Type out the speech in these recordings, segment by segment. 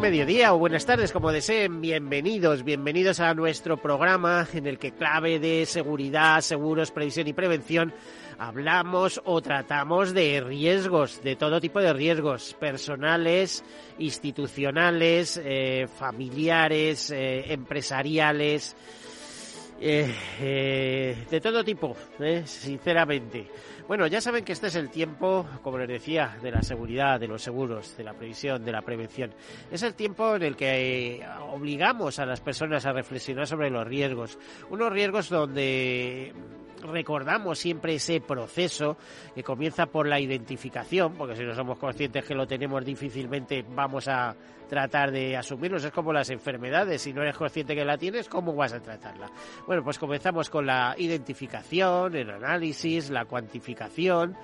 Mediodía o buenas tardes, como deseen. Bienvenidos, bienvenidos a nuestro programa en el que clave de seguridad, seguros, previsión y prevención hablamos o tratamos de riesgos, de todo tipo de riesgos, personales, institucionales, eh, familiares, eh, empresariales, eh, de todo tipo, sinceramente. Bueno, ya saben que este es el tiempo, como les decía, de la seguridad, de los seguros, de la previsión, de la prevención. Es el tiempo en el que eh, obligamos a las personas a reflexionar sobre los riesgos. Unos riesgos donde recordamos siempre ese proceso que comienza por la identificación, porque si no somos conscientes que lo tenemos difícilmente vamos a tratar de asumirlos. Es como las enfermedades, si no eres consciente que la tienes, ¿cómo vas a tratarla? Bueno, pues comenzamos con la identificación, el análisis, la cuantificación,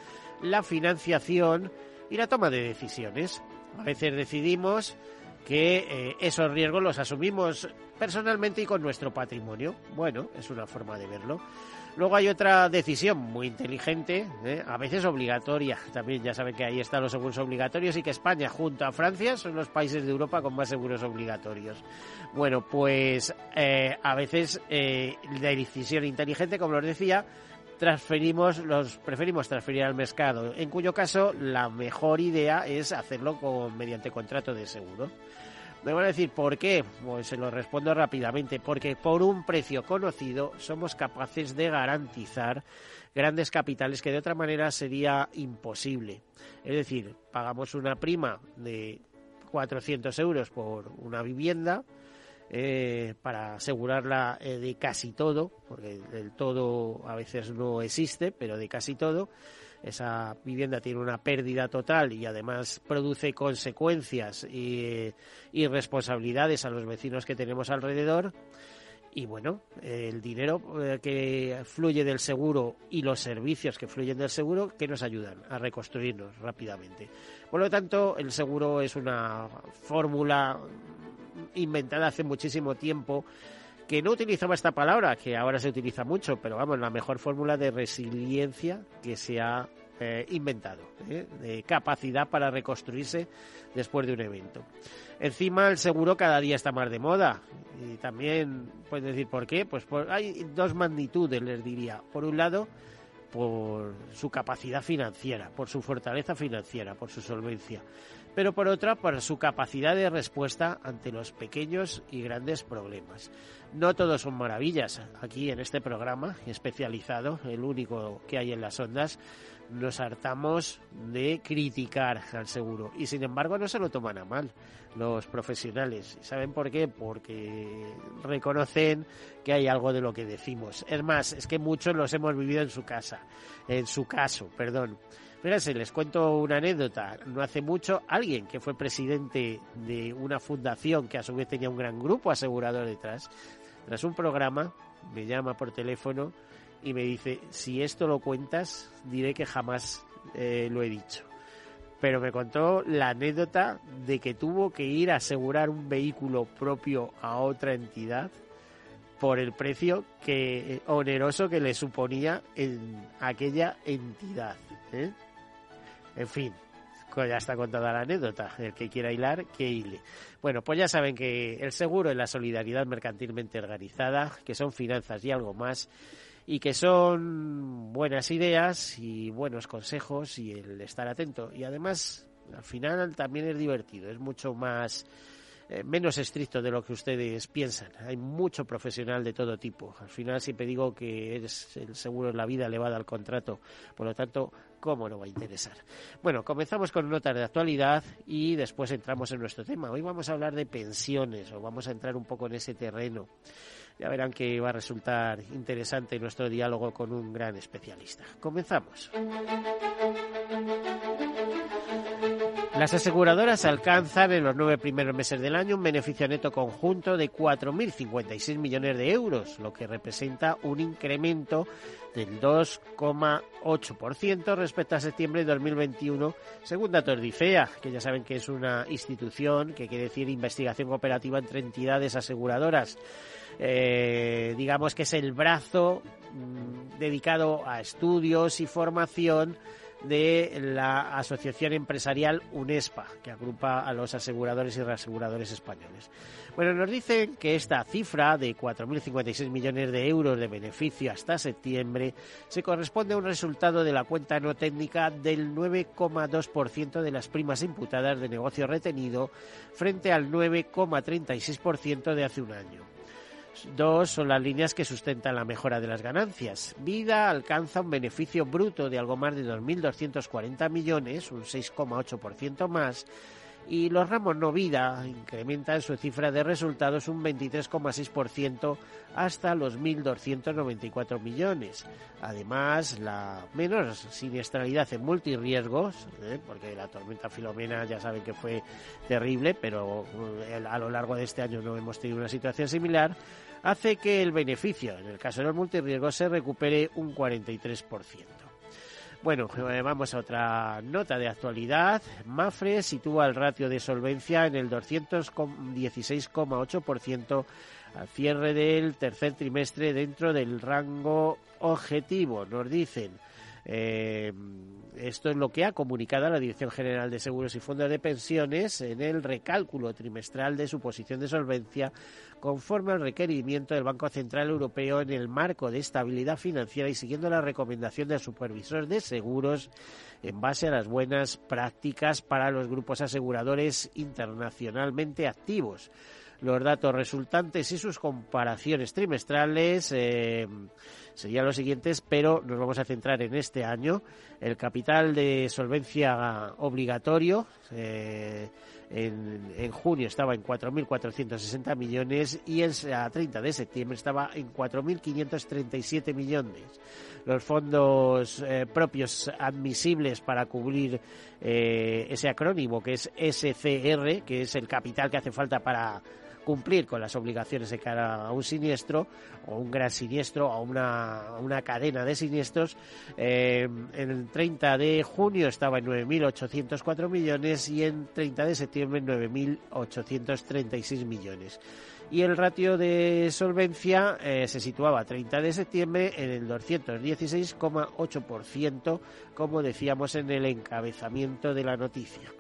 la financiación y la toma de decisiones. A veces decidimos que eh, esos riesgos los asumimos personalmente y con nuestro patrimonio. Bueno, es una forma de verlo. Luego hay otra decisión muy inteligente, ¿eh? a veces obligatoria. También ya saben que ahí están los seguros obligatorios y que España junto a Francia son los países de Europa con más seguros obligatorios. Bueno, pues eh, a veces eh, la decisión inteligente, como os decía, transferimos los preferimos transferir al mercado, en cuyo caso la mejor idea es hacerlo con, mediante contrato de seguro. Me van a decir, ¿por qué? Pues se lo respondo rápidamente. Porque por un precio conocido somos capaces de garantizar grandes capitales que de otra manera sería imposible. Es decir, pagamos una prima de 400 euros por una vivienda, eh, para asegurarla eh, de casi todo, porque del todo a veces no existe, pero de casi todo esa vivienda tiene una pérdida total y además produce consecuencias y, responsabilidades a los vecinos que tenemos alrededor. Y bueno, el dinero eh, que fluye del seguro y los servicios que fluyen del seguro que nos ayudan a reconstruirnos rápidamente. Por lo tanto, el seguro es una fórmula inventada hace muchísimo tiempo que no utilizaba esta palabra, que ahora se utiliza mucho, pero vamos, la mejor fórmula de resiliencia que se ha eh, inventado, ¿eh? de capacidad para reconstruirse después de un evento. Encima el seguro cada día está más de moda y también pueden decir por qué, pues hay dos magnitudes les diría. Por un lado, por su capacidad financiera, por su fortaleza financiera, por su solvencia pero por otra por su capacidad de respuesta ante los pequeños y grandes problemas. No todos son maravillas. Aquí en este programa especializado, el único que hay en las ondas, nos hartamos de criticar al seguro y sin embargo no se lo toman a mal los profesionales. ¿Saben por qué? Porque reconocen que hay algo de lo que decimos. Es más, es que muchos los hemos vivido en su casa, en su caso, perdón. Fíjense, les cuento una anécdota. No hace mucho, alguien que fue presidente de una fundación que a su vez tenía un gran grupo asegurador detrás, tras un programa, me llama por teléfono y me dice, si esto lo cuentas, diré que jamás eh, lo he dicho. Pero me contó la anécdota de que tuvo que ir a asegurar un vehículo propio a otra entidad por el precio que oneroso que le suponía en aquella entidad. ¿eh? En fin, ya está contada la anécdota. El que quiera hilar, que hile. Bueno, pues ya saben que el seguro es la solidaridad mercantilmente organizada, que son finanzas y algo más, y que son buenas ideas y buenos consejos y el estar atento. Y además, al final también es divertido, es mucho más eh, menos estricto de lo que ustedes piensan. Hay mucho profesional de todo tipo. Al final siempre digo que eres el seguro en la vida elevada al contrato. Por lo tanto, ¿cómo no va a interesar? Bueno, comenzamos con notas de actualidad y después entramos en nuestro tema. Hoy vamos a hablar de pensiones o vamos a entrar un poco en ese terreno. Ya verán que va a resultar interesante nuestro diálogo con un gran especialista. Comenzamos. Las aseguradoras alcanzan en los nueve primeros meses del año un beneficio neto conjunto de 4.056 millones de euros, lo que representa un incremento del 2,8% respecto a septiembre de 2021, según datos de IFEA, que ya saben que es una institución que quiere decir investigación cooperativa entre entidades aseguradoras. Eh, digamos que es el brazo mm, dedicado a estudios y formación de la Asociación Empresarial UNESPA, que agrupa a los aseguradores y reaseguradores españoles. Bueno, nos dicen que esta cifra de 4.056 millones de euros de beneficio hasta septiembre se corresponde a un resultado de la cuenta no técnica del 9,2% de las primas imputadas de negocio retenido frente al 9,36% de hace un año. Dos son las líneas que sustentan la mejora de las ganancias. Vida alcanza un beneficio bruto de algo más de 2.240 millones, un 6,8% más, y los ramos no vida incrementan su cifra de resultados un 23,6% hasta los 1.294 millones. Además, la menor siniestralidad en multirriesgos, ¿eh? porque la tormenta Filomena ya saben que fue terrible, pero eh, a lo largo de este año no hemos tenido una situación similar, hace que el beneficio, en el caso de los multirriesgos, se recupere un 43%. Bueno, eh, vamos a otra nota de actualidad. Mafre sitúa el ratio de solvencia en el 216,8% al cierre del tercer trimestre dentro del rango objetivo, nos dicen. Eh, esto es lo que ha comunicado la Dirección General de Seguros y Fondos de Pensiones en el recálculo trimestral de su posición de solvencia conforme al requerimiento del Banco Central Europeo en el marco de estabilidad financiera y siguiendo la recomendación del supervisor de seguros en base a las buenas prácticas para los grupos aseguradores internacionalmente activos los datos resultantes y sus comparaciones trimestrales eh, serían los siguientes, pero nos vamos a centrar en este año. El capital de solvencia obligatorio eh, en, junio estaba en 4.460 millones y el, a 30 de septiembre estaba en 4.537 millones. Los fondos eh, propios admisibles para cubrir ese acrónimo que es SCR, que es el capital que hace falta para cumplir con las obligaciones de cara a un siniestro o un gran siniestro o una, una cadena de siniestros. Eh, en el 30 de junio estaba en 9.804 millones y en 30 de septiembre en 9.836 millones. Y el ratio de solvencia eh, se situaba a 30 de septiembre en el 216,8%, como decíamos en el encabezamiento de la noticia.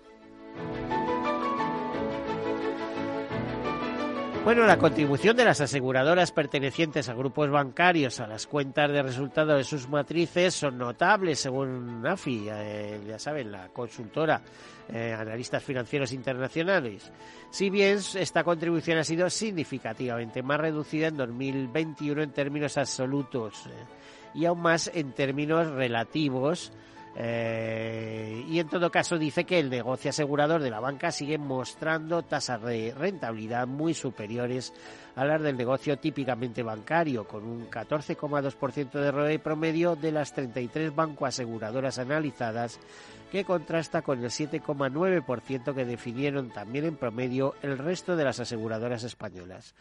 Bueno, la contribución de las aseguradoras pertenecientes a grupos bancarios a las cuentas de resultados de sus matrices son notables, según AFI, eh, ya saben, la consultora, eh, analistas financieros internacionales. Si bien esta contribución ha sido significativamente más reducida en 2021 en términos absolutos eh, y aún más en términos relativos eh, y en todo caso dice que el negocio asegurador de la banca sigue mostrando tasas de rentabilidad muy superiores a las del negocio típicamente bancario, con un 14,2% de ROE promedio de las 33 banco aseguradoras analizadas, que contrasta con el 7,9% que definieron también en promedio el resto de las aseguradoras españolas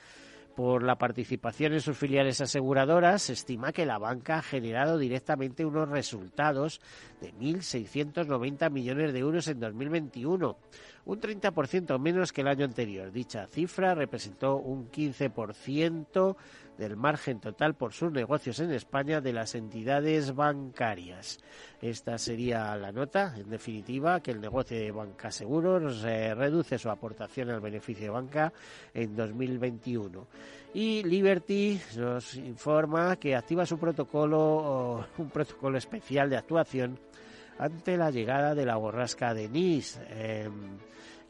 por la participación en sus filiales aseguradoras, se estima que la banca ha generado directamente unos resultados de 1.690 millones de euros en 2021, un 30% menos que el año anterior. Dicha cifra representó un 15% del margen total por sus negocios en España de las entidades bancarias. Esta sería la nota, en definitiva, que el negocio de Banca Seguros eh, reduce su aportación al beneficio de banca en 2021. Y Liberty nos informa que activa su protocolo, un protocolo especial de actuación ante la llegada de la borrasca de Nice. Em,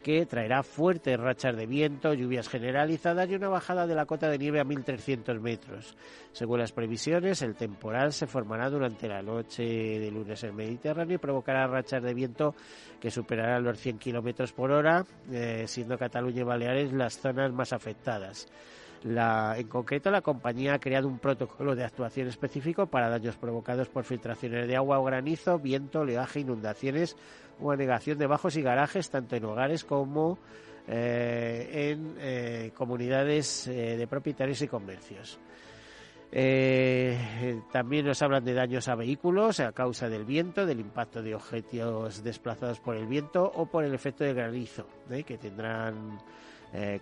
que traerá fuertes rachas de viento, lluvias generalizadas y una bajada de la cota de nieve a 1.300 metros. Según las previsiones, el temporal se formará durante la noche de lunes en Mediterráneo y provocará rachas de viento que superarán los 100 kilómetros por hora, eh, siendo Cataluña y Baleares las zonas más afectadas. En concreto, la compañía ha creado un protocolo de actuación específico para daños provocados por filtraciones de agua o granizo, viento, oleaje, inundaciones o anegación de bajos y garajes, tanto en hogares como eh, en eh, comunidades eh, de propietarios y comercios. también nos hablan de daños a vehículos a causa del viento, del impacto de objetos desplazados por el viento o por el efecto de granizo, que tendrán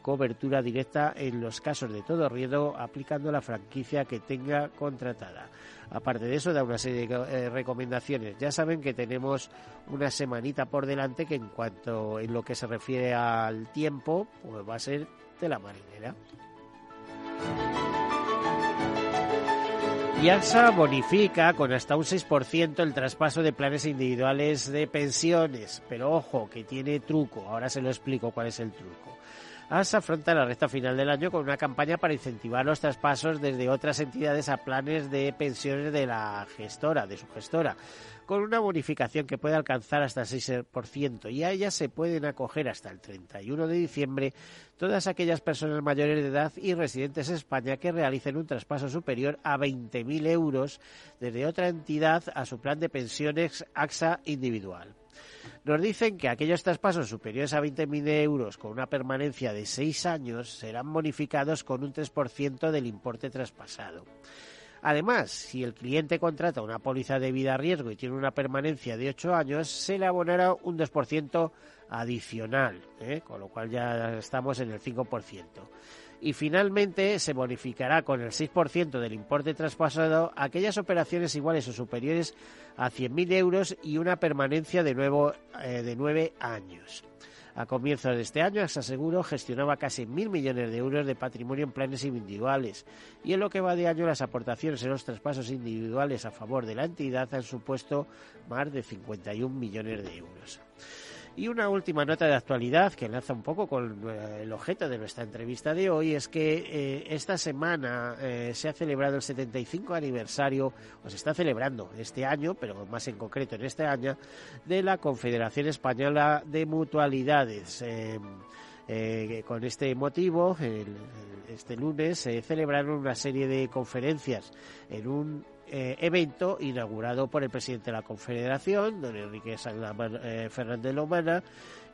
cobertura directa en los casos de todo riesgo aplicando la franquicia que tenga contratada. Aparte de eso, da una serie de eh, recomendaciones. Ya saben que tenemos una semanita por delante que en cuanto en lo que se refiere al tiempo, pues va a ser de la marinera. Y bonifica con hasta un 6% el traspaso de planes individuales de pensiones. Pero ojo, que tiene truco. Ahora se lo explico cuál es el truco. ASA afronta la recta final del año con una campaña para incentivar los traspasos desde otras entidades a planes de pensiones de la gestora, de su gestora, con una bonificación que puede alcanzar hasta el 6% y a ella se pueden acoger hasta el 31 de diciembre todas aquellas personas mayores de edad y residentes en España que realicen un traspaso superior a 20.000 euros desde otra entidad a su plan de pensiones AXA individual. Nos dicen que aquellos traspasos superiores a 20.000 euros con una permanencia de seis años serán bonificados con un 3% del importe traspasado. Además, si el cliente contrata una póliza de vida a riesgo y tiene una permanencia de 8 años, se le abonará un 2% adicional, ¿eh? con lo cual ya estamos en el 5% y finalmente se bonificará con el 6% del importe traspasado aquellas operaciones iguales o superiores a 100.000 euros y una permanencia de, nuevo, eh, de 9 años. A comienzos de este año, AXA Seguro gestionaba casi mil millones de euros de patrimonio en planes individuales y en lo que va de año las aportaciones en los traspasos individuales a favor de la entidad han supuesto más de 51 millones de euros. Y una última nota de actualidad que enlaza un poco con eh, el objeto de nuestra entrevista de hoy es que eh, esta semana eh, se ha celebrado el 75 aniversario, o se está celebrando este año, pero más en concreto en este año, de la Confederación Española de Mutualidades. con este motivo, este lunes se celebraron una serie de conferencias en un eh, evento inaugurado por el presidente de la Confederación, don Enrique eh, Fernández Lomana,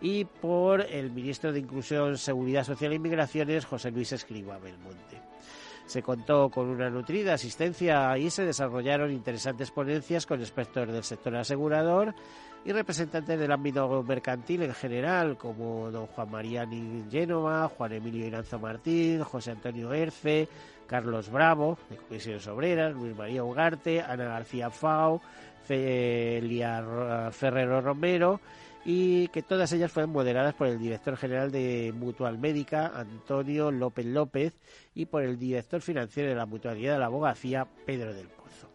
y por el ministro de Inclusión, Seguridad Social e Inmigraciones, José Luis Escriba Belmonte. Se contó con una nutrida asistencia y se desarrollaron interesantes ponencias con expertos del sector asegurador y representantes del ámbito mercantil en general, como don Juan María Génova, Juan Emilio Iranzo Martín, José Antonio Erce, Carlos Bravo, de Comisiones Obreras, Luis María Ugarte, Ana García Fau, Celia Ferrero Romero, y que todas ellas fueron moderadas por el director general de Mutual Médica, Antonio López López, y por el director financiero de la Mutualidad de la Abogacía, Pedro del Pozo.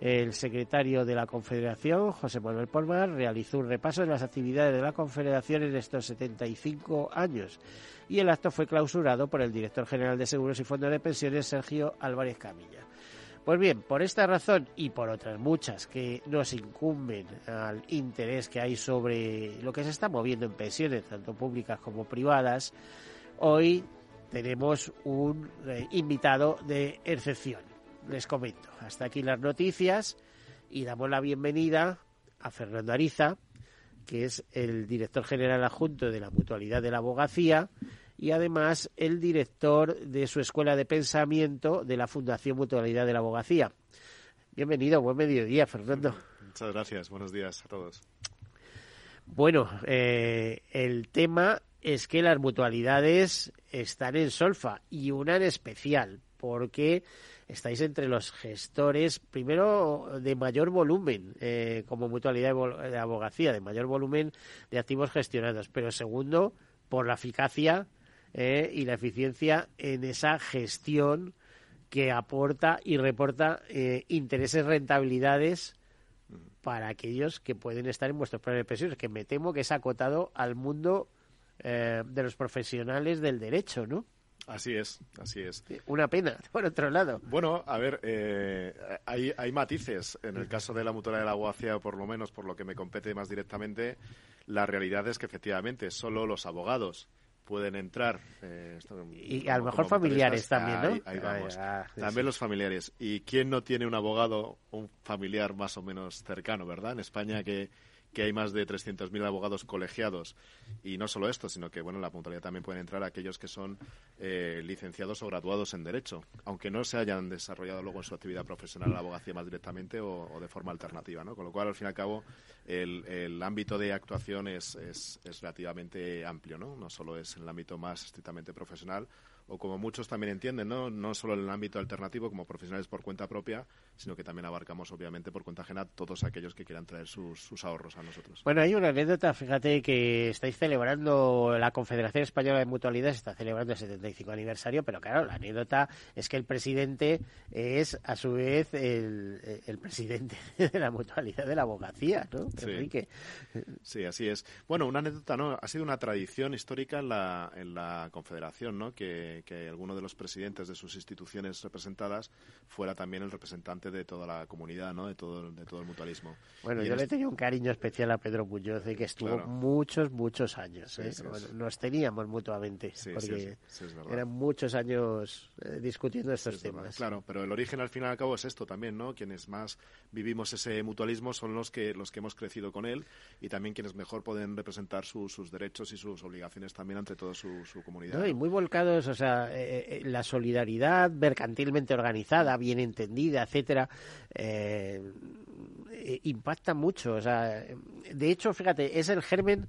El secretario de la Confederación, José Manuel Polmar, realizó un repaso de las actividades de la Confederación en estos 75 años y el acto fue clausurado por el director general de Seguros y Fondos de Pensiones, Sergio Álvarez Camilla. Pues bien, por esta razón y por otras muchas que nos incumben al interés que hay sobre lo que se está moviendo en pensiones, tanto públicas como privadas, hoy tenemos un eh, invitado de excepción. Les comento, hasta aquí las noticias y damos la bienvenida a Fernando Ariza, que es el director general adjunto de la Mutualidad de la Abogacía y además el director de su escuela de pensamiento de la Fundación Mutualidad de la Abogacía. Bienvenido, buen mediodía, Fernando. Muchas gracias, buenos días a todos. Bueno, eh, el tema es que las mutualidades están en solfa y una en especial, porque estáis entre los gestores, primero, de mayor volumen eh, como mutualidad de abogacía, de mayor volumen de activos gestionados, pero segundo, por la eficacia eh, y la eficiencia en esa gestión que aporta y reporta eh, intereses, rentabilidades para aquellos que pueden estar en vuestros planes de pensiones, que me temo que es acotado al mundo eh, de los profesionales del derecho, ¿no? Así es, así es. Una pena, por otro lado. Bueno, a ver, eh, hay, hay, matices. En el caso de la mutual de la abogacía, por lo menos por lo que me compete más directamente, la realidad es que efectivamente solo los abogados pueden entrar. Eh, y a lo mejor familiares también, ¿no? Ahí, vamos. Ah, también los familiares. ¿Y quién no tiene un abogado, un familiar más o menos cercano, verdad? En España que que hay más de 300.000 abogados colegiados. Y no solo esto, sino que, bueno, en la puntualidad también pueden entrar aquellos que son eh, licenciados o graduados en Derecho, aunque no se hayan desarrollado luego en su actividad profesional la abogacía más directamente o, de forma alternativa, ¿no? Con lo cual, al fin y al cabo, el, el ámbito de actuación es, es, es relativamente amplio, ¿no? No solo es en el ámbito más estrictamente profesional, o como muchos también entienden, ¿no? no solo en el ámbito alternativo como profesionales por cuenta propia, sino que también abarcamos obviamente por cuenta ajena todos aquellos que quieran traer sus, ahorros a nosotros. Bueno, hay una anécdota, fíjate que estáis celebrando, la Confederación Española de Mutualidades está celebrando el 75 aniversario, pero claro, la anécdota es que el presidente es a su vez el, presidente de la mutualidad de la abogacía, ¿no? Sí. sí, así es. Bueno, una anécdota, ¿no? Ha sido una tradición histórica en la, en la Confederación, ¿no? Que que, alguno de los presidentes de sus instituciones representadas fuera también el representante de toda la comunidad, ¿no? de, todo, de todo el mutualismo. Bueno, yo le tenía un cariño especial a Pedro Muñoz, que estuvo muchos, muchos años. ¿eh? nos teníamos mutuamente, porque eran muchos años eh, discutiendo estos temas. Claro, pero el origen al fin y al cabo es esto también, ¿no? Quienes más vivimos ese mutualismo son los que, los que hemos crecido con él y también quienes mejor pueden representar sus derechos y sus obligaciones también ante toda su, comunidad. y muy volcados, o sea, eh, eh, la solidaridad mercantilmente organizada, bien entendida, etcétera, eh, impacta mucho. O sea, de hecho, fíjate, es el germen.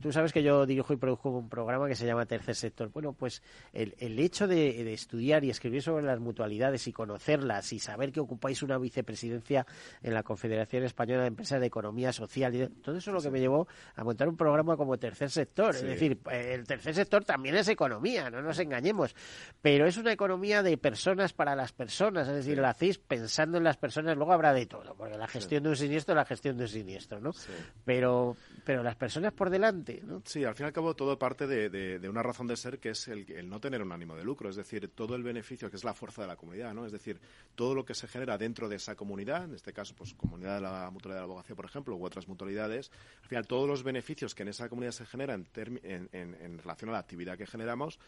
Tú sabes que yo dirijo y produzco un programa que se llama Tercer Sector. Bueno, pues el, el hecho de, estudiar y escribir sobre las mutualidades y conocerlas y saber que ocupáis una vicepresidencia en la Confederación Española de Empresas de Economía Social, y todo eso es lo que me llevó a montar un programa como Tercer Sector. Es decir, el tercer sector también es economía, no nos engañemos, pero es una economía de personas para las personas, es decir, la hacéis pensando en las personas, luego habrá de todo, porque la gestión de un siniestro es la gestión de un siniestro, ¿no? Pero, pero las personas por delante. Sí, al fin y al cabo todo parte de, una razón de ser que es el, el, no tener un ánimo de lucro, es decir, todo el beneficio que es la fuerza de la comunidad, ¿no? Es decir, todo lo que se genera dentro de esa comunidad, en este caso, pues comunidad de la mutualidad de la abogacía, por ejemplo, u otras mutualidades, al final todos los beneficios que en esa comunidad se generan en, en relación a la actividad que generamos,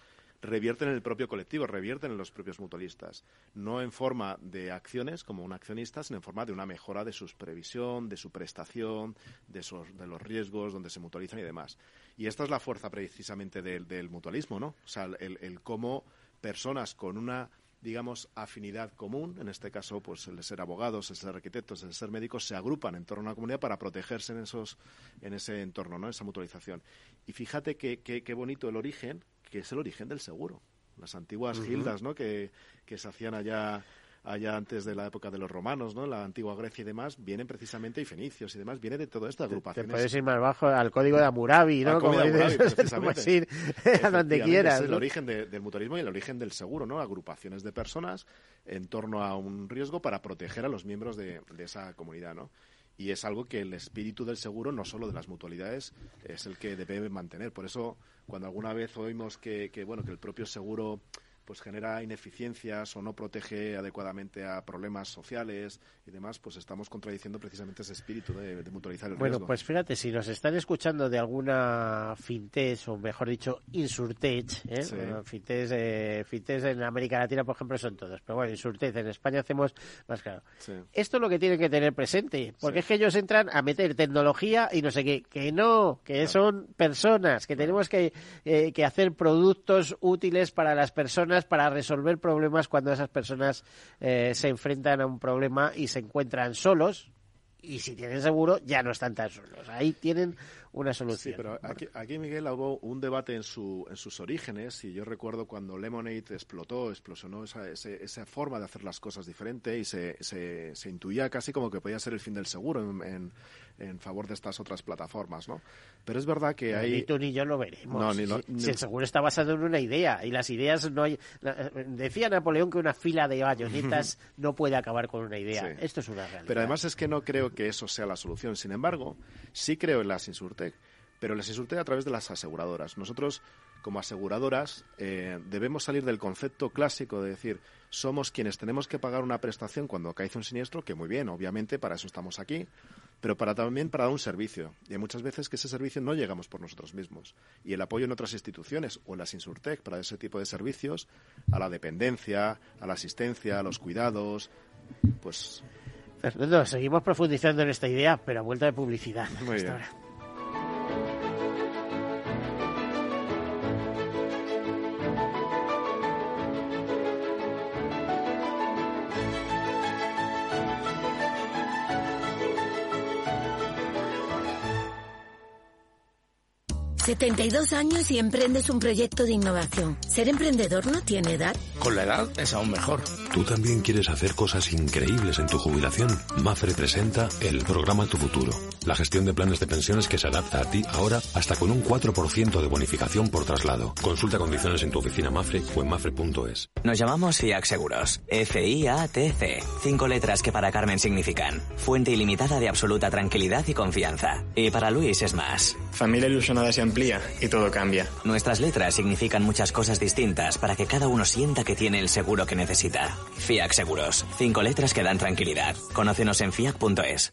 revierten en el propio colectivo, revierten en los propios mutualistas, no en forma de acciones como un accionista, sino en forma de una mejora de su previsión, de su prestación, de, de los riesgos donde se mutualizan y demás. Y esta es la fuerza precisamente del, mutualismo, ¿no? O sea, el, el cómo personas con una digamos, afinidad común, en este caso, pues el de ser abogados, el ser arquitectos, el de ser médicos, se agrupan en torno a una comunidad para protegerse en, esos, en ese entorno, ¿no? Esa mutualización. Y fíjate qué bonito el origen, que es el origen del seguro. Las antiguas gildas, ¿no? Que, que se hacían allá allá antes de la época de los romanos, ¿no? La antigua Grecia y demás, vienen precisamente, y fenicios y demás, viene de todo esto, agrupaciones. Te puedes ir más bajo al código de Hammurabi, ¿no? Como puedes ir a donde quieras. Es el origen del mutualismo y el origen del seguro, ¿no? Agrupaciones de personas en torno a un riesgo para proteger a los miembros de, de esa comunidad, ¿no? Y es algo que el espíritu del seguro, no solo de las mutualidades, es el que debe mantener. Por eso, cuando alguna vez oímos que, que bueno, que el propio seguro pues genera ineficiencias o no protege adecuadamente a problemas sociales y demás, pues estamos contradiciendo precisamente ese espíritu de, mutualizar el bueno, pues fíjate, si nos están escuchando de alguna fintech, o mejor dicho, insurtech, ¿eh? eh fintech, en América Latina, por ejemplo, son todos, pero bueno, insurtech en España hacemos más claro. Esto es lo que tienen que tener presente, porque es que ellos entran a meter tecnología y no sé qué, que no, que son personas, que tenemos que, eh, que hacer productos útiles para las personas para resolver problemas cuando esas personas eh, se enfrentan a un problema y se encuentran solos. Y si tienen seguro, ya no están tan solos. Ahí tienen una solución. Sí, pero aquí, Miguel, hubo un debate en, su, en sus orígenes y yo recuerdo cuando Lemonade explotó, explosionó esa, esa forma de hacer las cosas diferente y se, se, se, intuía casi como que podía ser el fin del seguro en, en, favor de estas otras plataformas, ¿no? Pero es verdad que hay... Ni tú ni yo lo veremos. si, el seguro está basado en una idea y las ideas no hay... Decía Napoleón que una fila de bayonetas no puede acabar con una idea. Esto es una realidad. Pero además es que no creo que eso sea la solución. Sin embargo, sí creo en las insurtech pero les insulté a través de las aseguradoras. Nosotros, como aseguradoras, eh, debemos salir del concepto clásico de decir somos quienes tenemos que pagar una prestación cuando cae un siniestro, que muy bien, obviamente, para eso estamos aquí, pero para también para dar un servicio. Y hay muchas veces que ese servicio no llegamos por nosotros mismos. Y el apoyo en otras instituciones o en las Insurtech para ese tipo de servicios, a la dependencia, a la asistencia, a los cuidados, pues... Fernando, seguimos profundizando en esta idea, pero a vuelta de publicidad. Muy bien. 72 años y emprendes un proyecto de innovación. ¿Ser emprendedor no tiene edad? Con la edad es aún mejor. ¿Tú también quieres hacer cosas increíbles en tu jubilación? Mafre presenta el programa Tu Futuro. La gestión de planes de pensiones que se adapta a ti ahora hasta con un 4% de bonificación por traslado. Consulta condiciones en tu oficina Mafre o en mafre.es. Nos llamamos FIAC Seguros. F-I-A-T-C. Cinco letras que para Carmen significan fuente ilimitada de absoluta tranquilidad y confianza. Y para Luis es más. Familia ilusionada se amplía y todo cambia. Nuestras letras significan muchas cosas distintas para que cada uno sienta que tiene el seguro que necesita. FIAC Seguros. Cinco letras que dan tranquilidad. Conócenos en fiac.es.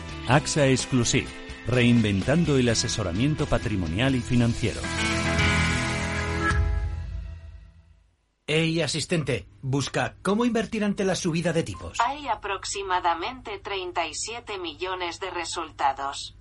AXA Exclusive, reinventando el asesoramiento patrimonial y financiero. Hey, asistente, busca cómo invertir ante la subida de tipos. Hay aproximadamente 37 millones de resultados.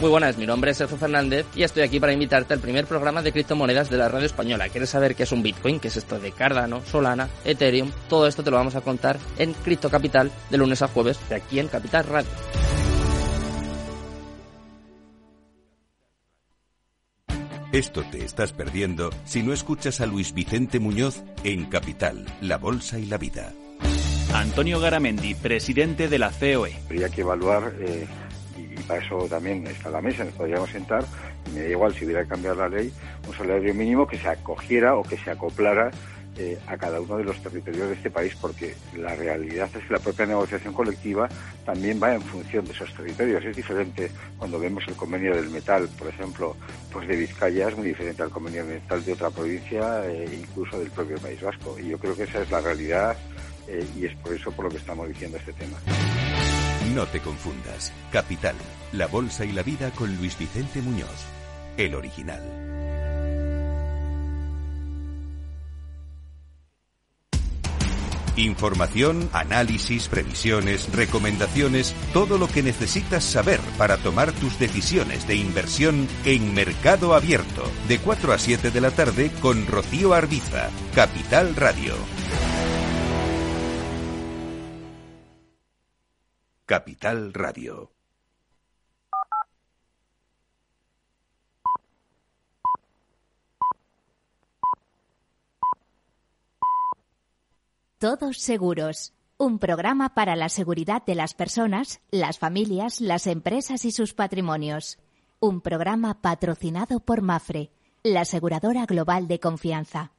Muy buenas, mi nombre es Sergio Fernández y estoy aquí para invitarte al primer programa de criptomonedas de la radio española. ¿Quieres saber qué es un Bitcoin? ¿Qué es esto de Cardano, Solana, Ethereum? Todo esto te lo vamos a contar en Cripto Capital de lunes a jueves de aquí en Capital Radio. Esto te estás perdiendo si no escuchas a Luis Vicente Muñoz en Capital, La Bolsa y la Vida. Antonio Garamendi, presidente de la COE. Habría que evaluar eh, para eso también está la mesa, nos podríamos sentar, y me da igual si hubiera que cambiar la ley, un salario mínimo que se acogiera o que se acoplara eh, a cada uno de los territorios de este país, porque la realidad es que la propia negociación colectiva también va en función de esos territorios. Es diferente cuando vemos el convenio del metal, por ejemplo, pues de Vizcaya es muy diferente al convenio del metal de otra provincia, e incluso del propio País Vasco. Y yo creo que esa es la realidad eh, y es por eso por lo que estamos diciendo este tema. No te confundas. Capital, la bolsa y la vida con Luis Vicente Muñoz, el original. Información, análisis, previsiones, recomendaciones, todo lo que necesitas saber para tomar tus decisiones de inversión en Mercado Abierto, de 4 a 7 de la tarde con Rocío Arbiza, Capital Radio. Capital Radio. Todos Seguros, un programa para la seguridad de las personas, las familias, las empresas y sus patrimonios. Un programa patrocinado por Mafre, la aseguradora global de confianza.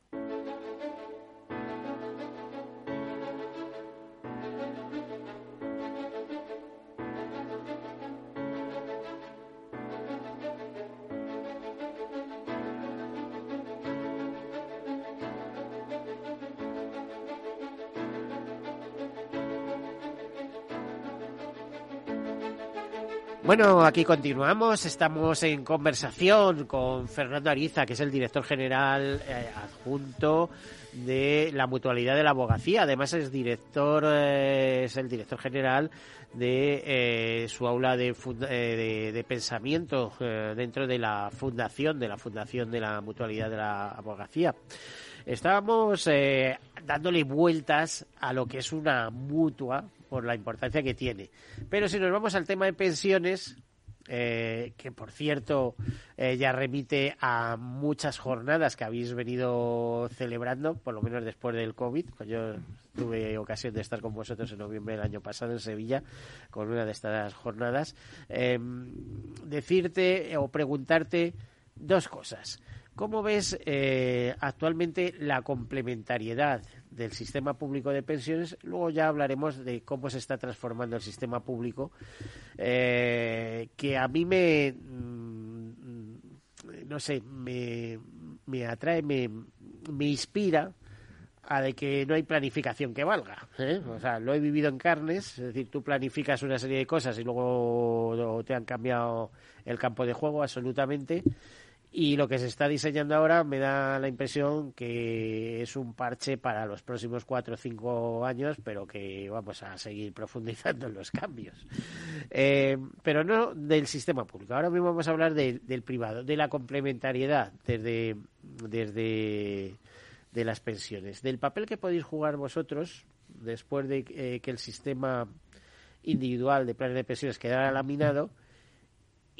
Bueno, aquí continuamos. Estamos en conversación con Fernando Ariza, que es el director general eh, adjunto de la mutualidad de la abogacía. Además es director, eh, es el director general de eh, su aula de, de pensamiento dentro de la fundación, de la fundación de la mutualidad de la abogacía. Estábamos dándole vueltas a lo que es una mutua, por la importancia que tiene. Pero si nos vamos al tema de pensiones, eh, que por cierto eh, ya remite a muchas jornadas que habéis venido celebrando, por lo menos después del COVID. Pues yo tuve ocasión de estar con vosotros en noviembre del año pasado en Sevilla con una de estas jornadas. Em, decirte o preguntarte dos cosas. ¿Cómo ves eh, actualmente la complementariedad del sistema público de pensiones. Luego ya hablaremos de cómo se está transformando el sistema público, eh, que a mí me, mm, no sé, me, me atrae, me, me inspira a de que no hay planificación que valga. ¿eh? O sea, lo he vivido en carnes, es decir, tú planificas una serie de cosas y luego te han cambiado el campo de juego absolutamente. Y lo que se está diseñando ahora me da la impresión que es un parche para los próximos cuatro o cinco años, pero que vamos a seguir profundizando en los cambios. Eh, pero no del sistema público. Ahora mismo vamos a hablar del privado, de la complementariedad desde, desde de las pensiones, del papel que podéis jugar vosotros después de eh, que el sistema individual de planes de pensiones quedara laminado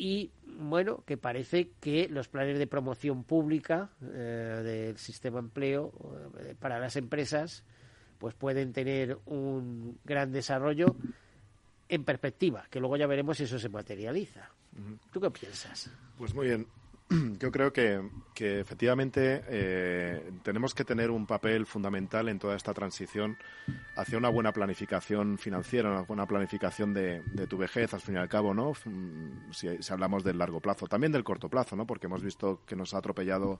y bueno, que parece que los planes de promoción pública eh, del sistema empleo eh, para las empresas pues pueden tener un gran desarrollo en perspectiva, que luego ya veremos si eso se materializa. ¿Tú qué piensas? Pues muy bien. Yo creo que, efectivamente eh, tenemos que tener un papel fundamental en toda esta transición hacia una buena planificación financiera, una buena planificación de, tu vejez, al fin y al cabo, ¿no? Mm, si, hablamos del largo plazo, también del corto plazo, ¿no? Porque hemos visto que nos ha atropellado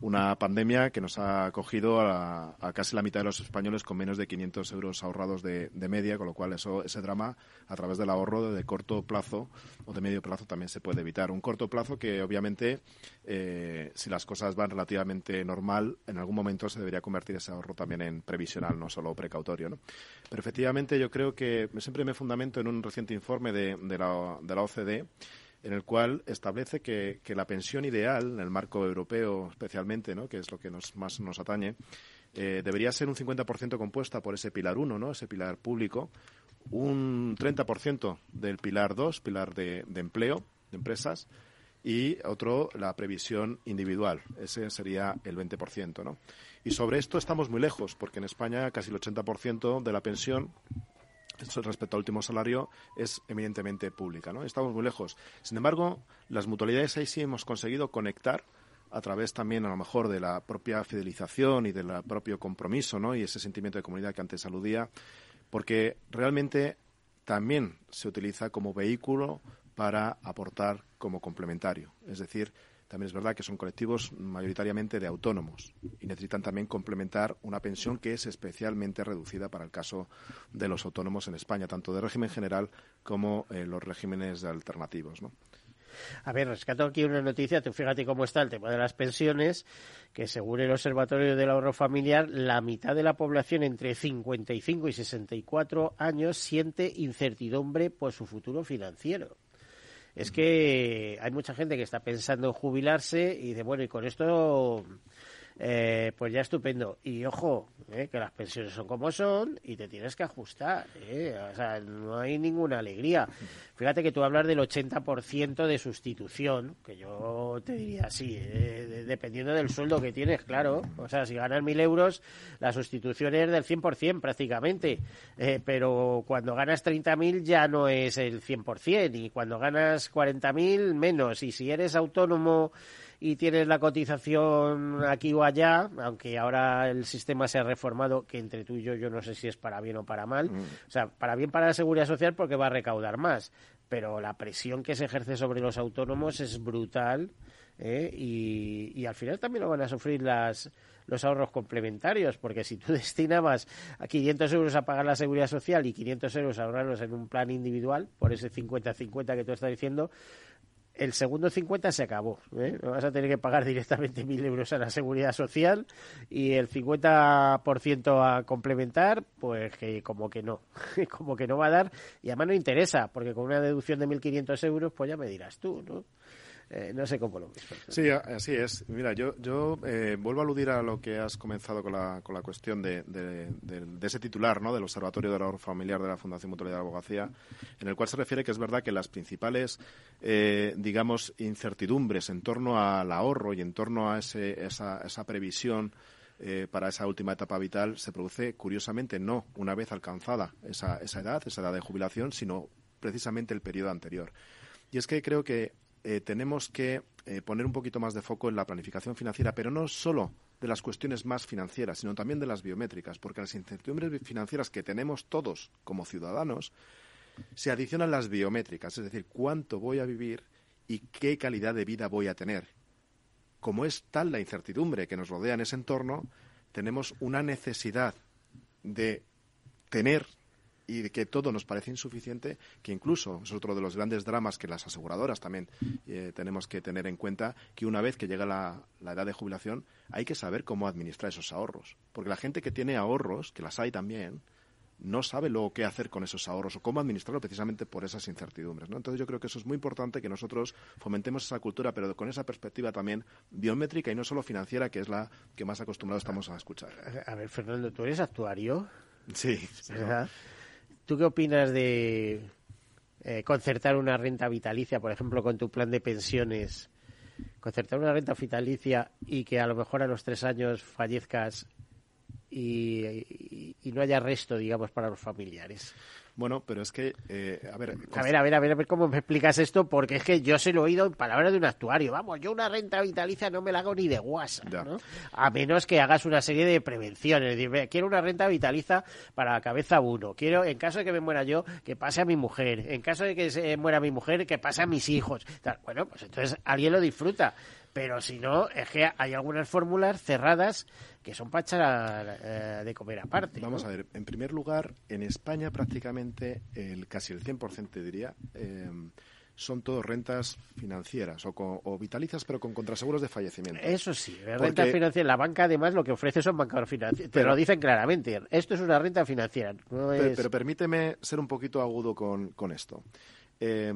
una pandemia que nos ha cogido a, casi la mitad de los españoles con menos de 500 euros ahorrados de, media, con lo cual eso, ese drama, a través del ahorro de corto plazo o de medio plazo, también se puede evitar. Un corto plazo que, obviamente, eh, si las cosas van relativamente normal, en algún momento se debería convertir ese ahorro también en previsional, no solo precautorio. ¿no? Pero efectivamente yo creo que siempre me fundamento en un reciente informe de, la, de la OCDE en el cual establece que, la pensión ideal, en el marco europeo especialmente, que es lo que nos, más nos atañe, eh, debería ser un 50% compuesta por ese pilar 1, ¿no? ese pilar público, un 30% del pilar 2, pilar de, de empleo, de empresas, y otro la previsión individual. Ese sería el 20%, ¿no? Y sobre esto estamos muy lejos, porque en España casi el 80% de la pensión respecto al último salario es eminentemente pública, ¿no? Estamos muy lejos. Sin embargo, las mutualidades ahí sí hemos conseguido conectar a través también a lo mejor de la propia fidelización y del propio compromiso, ¿no? Y ese sentimiento de comunidad que antes aludía, porque realmente también se utiliza como vehículo para aportar como complementario. Es decir, también es verdad que son colectivos mayoritariamente de autónomos y necesitan también complementar una pensión que es especialmente reducida para el caso de los autónomos en España, tanto de régimen general como eh, los regímenes alternativos. ¿no? A ver, rescato aquí una noticia, tú fíjate cómo está el tema de las pensiones, que según el Observatorio del Ahorro Familiar, la mitad de la población entre 55 y 64 años siente incertidumbre por su futuro financiero es que hay mucha gente que está pensando en jubilarse y dice, bueno, y con esto eh, pues ya estupendo. Y ojo, eh, que las pensiones son como son y te tienes que ajustar. Eh. O sea, no hay ninguna alegría. Fíjate que tú hablas del 80% de sustitución, que yo te diría sí, dependiendo del sueldo que tienes, claro. O sea, si ganas mil euros, la sustitución es del 100% prácticamente. pero cuando ganas 30.000 ya no es el 100%. Y cuando ganas 40.000, menos. Y si eres autónomo y tienes la cotización aquí o allá, aunque ahora el sistema se ha reformado, que entre tú y yo yo no sé si es para bien o para mal. Mm. O sea, para bien para la seguridad social porque va a recaudar más, pero la presión que se ejerce sobre los autónomos es brutal. ¿eh? Y, al final también lo van a sufrir las, los ahorros complementarios, porque si tú destinabas a 500 euros a pagar la seguridad social y 500 euros a ahorrarlos en un plan individual, por ese 50-50 que tú estás diciendo, el segundo 50 se acabó. ¿eh? Vas a tener que pagar directamente mil euros a la seguridad social y el 50% a complementar, pues que como que no, como que no va a dar y además no interesa, porque con una deducción de 1.500 euros, pues ya me dirás tú, ¿no? Eh, no sé cómo lo ves. Sí, así es. Mira, yo, yo eh, vuelvo a aludir a lo que has comenzado con la, con la cuestión de, de, ese titular, ¿no? Del Observatorio del Ahorro Familiar de la Fundación Mutualidad de Abogacía, en el cual se refiere que es verdad que las principales, eh, digamos, incertidumbres en torno al ahorro y en torno a ese, esa, esa previsión para esa última etapa vital se produce, curiosamente, no una vez alcanzada esa, esa edad, esa edad de jubilación, sino precisamente el periodo anterior. Y es que creo que eh, tenemos que eh, poner un poquito más de foco en la planificación financiera, pero no solo de las cuestiones más financieras, sino también de las biométricas, porque las incertidumbres financieras que tenemos todos como ciudadanos se adicionan las biométricas, es decir, cuánto voy a vivir y qué calidad de vida voy a tener. Como es tal la incertidumbre que nos rodea en ese entorno, tenemos una necesidad de tener y que todo nos parece insuficiente, que incluso es otro de los grandes dramas que las aseguradoras también eh, tenemos que tener en cuenta, que una vez que llega la, edad de jubilación hay que saber cómo administrar esos ahorros. Porque la gente que tiene ahorros, que las hay también, no sabe luego qué hacer con esos ahorros o cómo administrarlo precisamente por esas incertidumbres. ¿no? Entonces yo creo que eso es muy importante que nosotros fomentemos esa cultura, pero con esa perspectiva también biométrica y no solo financiera, que es la que más acostumbrados estamos a escuchar. A ver, Fernando, ¿tú eres actuario? Sí. ¿Tú qué opinas de eh, concertar una renta vitalicia, por ejemplo, con tu plan de pensiones? Concertar una renta vitalicia y que a lo mejor a los tres años fallezcas y, y no haya resto, digamos, para los familiares. Bueno, pero es que, eh, a ver... A ver, a ver, a ver, a ver cómo me explicas esto, porque es que yo se lo he oído en palabras de un actuario. Vamos, yo una renta vitalicia no me la hago ni de guasa, ¿no? A menos que hagas una serie de prevenciones. Decir, quiero una renta vitaliza para la cabeza uno. Quiero, en caso de que me muera yo, que pase a mi mujer. En caso de que se muera mi mujer, que pase a mis hijos. Bueno, pues entonces alguien lo disfruta. Pero si no, es que hay algunas fórmulas cerradas que son para echar eh, de comer aparte. Vamos a ver, en primer lugar, en España prácticamente el casi el 100% te diría. Eh, son todo rentas financieras o, vitalizas, pero con contraseguros de fallecimiento. Eso sí, rentas financieras. La banca, además, lo que ofrece son bancos financieros. Te lo dicen claramente. Esto es una renta financiera. pero, permíteme ser un poquito agudo con, esto. Eh,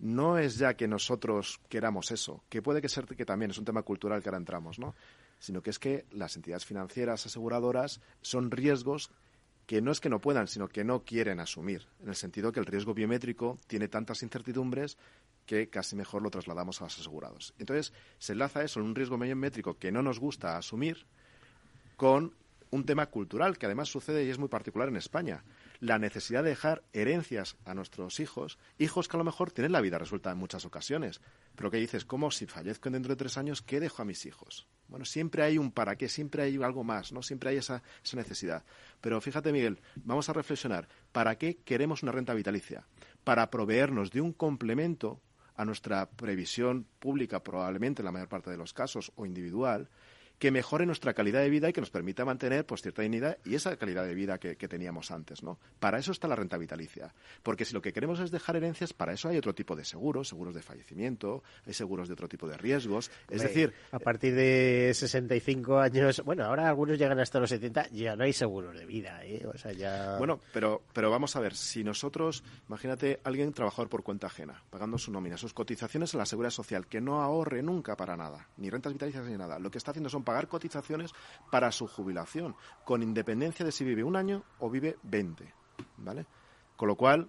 no es ya que nosotros queramos eso, que puede que ser que también es un tema cultural que ahora entramos, ¿no? Sino que es que las entidades financieras aseguradoras son riesgos que no es que no puedan, sino que no quieren asumir, en el sentido que el riesgo biométrico tiene tantas incertidumbres que casi mejor lo trasladamos a los asegurados. Entonces, se enlaza eso, un riesgo biométrico que no nos gusta asumir, con un tema cultural que además sucede y es muy particular en España la necesidad de dejar herencias a nuestros hijos, hijos que a lo mejor tienen la vida resuelta en muchas ocasiones. Pero que dices, ¿cómo si fallezco dentro de tres años, qué dejo a mis hijos? Bueno, siempre hay un para qué, siempre hay algo más, ¿no? Siempre hay esa, esa necesidad. Pero fíjate, Miguel, vamos a reflexionar. ¿Para qué queremos una renta vitalicia? Para proveernos de un complemento a nuestra previsión pública, probablemente en la mayor parte de los casos, o individual, que mejore nuestra calidad de vida y que nos permita mantener pues cierta dignidad y esa calidad de vida que, teníamos antes, ¿no? Para eso está la renta vitalicia. Porque si lo que queremos es dejar herencias, para eso hay otro tipo de seguros, seguros de fallecimiento, hay seguros de otro tipo de riesgos. Es decir... A partir de 65 años, bueno, ahora algunos llegan hasta los 70, ya no hay seguros de vida, ¿eh? O sea, ya... Bueno, pero, pero vamos a ver, si nosotros, imagínate alguien trabajador por cuenta ajena, pagando su nómina, sus cotizaciones a la seguridad social, que no ahorre nunca para nada, ni rentas vitalicias ni nada, lo que está haciendo son pagar cotizaciones para su jubilación, con independencia de si vive un año o vive 20, ¿vale? Con lo cual,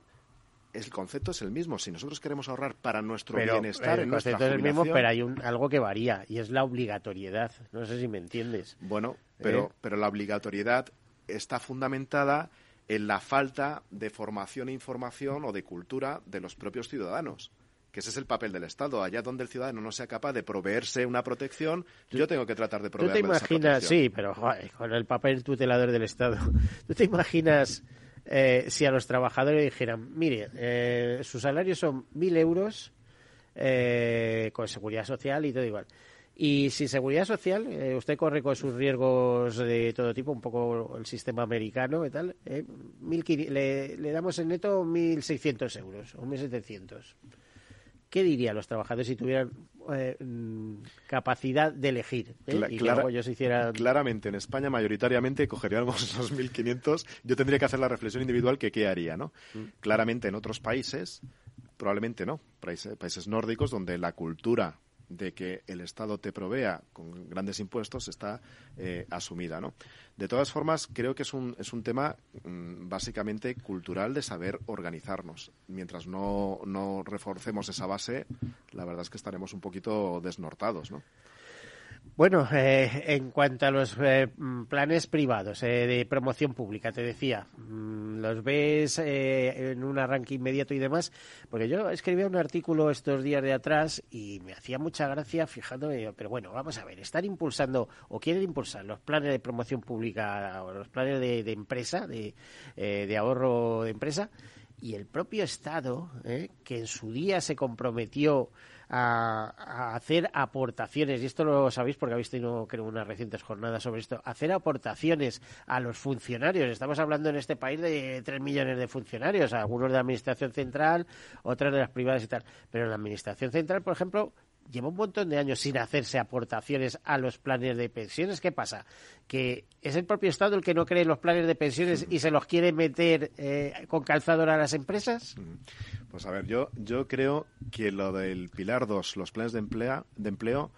el concepto es el mismo. Si nosotros queremos ahorrar para nuestro bienestar, el concepto es el mismo, pero hay un, algo que varía y es la obligatoriedad. No sé si me entiendes. Bueno, pero, ¿Eh? pero la obligatoriedad está fundamentada en la falta de formación e información o de cultura de los propios ciudadanos que ese es el papel del Estado. Allá donde el ciudadano no sea capaz de proveerse una protección, yo tengo que tratar de proveerle ¿Tú te imaginas, sí, pero con el papel tutelador del Estado, ¿tú te imaginas eh, si a los trabajadores dijeran, mire, eh, sus salarios son mil euros eh, con seguridad social y todo igual? Y sin seguridad social, usted corre con sus riesgos de todo tipo, un poco el sistema americano y tal. le, le, damos en neto 1.600 euros o 1.700. ¿qué dirían los trabajadores si tuvieran eh, capacidad de elegir? Eh? y ellos hicieran... Claramente, en España mayoritariamente cogeríamos los 1.500. Yo tendría que hacer la reflexión individual que qué haría, ¿no? Mm. Claramente en otros países, probablemente no. países nórdicos donde la cultura de que el Estado te provea con grandes impuestos está eh, asumida. ¿no? De todas formas, creo que es un, es un tema mm, básicamente cultural de saber organizarnos. Mientras no, no reforcemos esa base, la verdad es que estaremos un poquito desnortados. ¿no? Bueno, eh, en cuanto a los eh, mm, planes privados eh, de promoción pública, te decía, mm, los ves en un arranque inmediato y demás, porque yo escribía un artículo estos días de atrás y me hacía mucha gracia fijándome, pero bueno, vamos a ver, están impulsando o quieren impulsar los planes de promoción pública o los planes de, de empresa, de, de ahorro de empresa, y el propio Estado, que en su día se comprometió a, hacer aportaciones, y esto lo sabéis porque habéis tenido, creo, unas recientes jornadas sobre esto, hacer aportaciones a los funcionarios. Estamos hablando en este país de tres millones de funcionarios, algunos de la Administración Central, otros de las privadas y tal. Pero en la Administración Central, por ejemplo, lleva un montón de años sin hacerse aportaciones a los planes de pensiones. ¿Qué pasa? Que es el propio Estado el que no cree en los planes de pensiones y se los quiere meter eh, con calzador a las empresas. Pues a ver, yo, yo creo que lo del Pilar 2, los planes de, empleo, de empleo,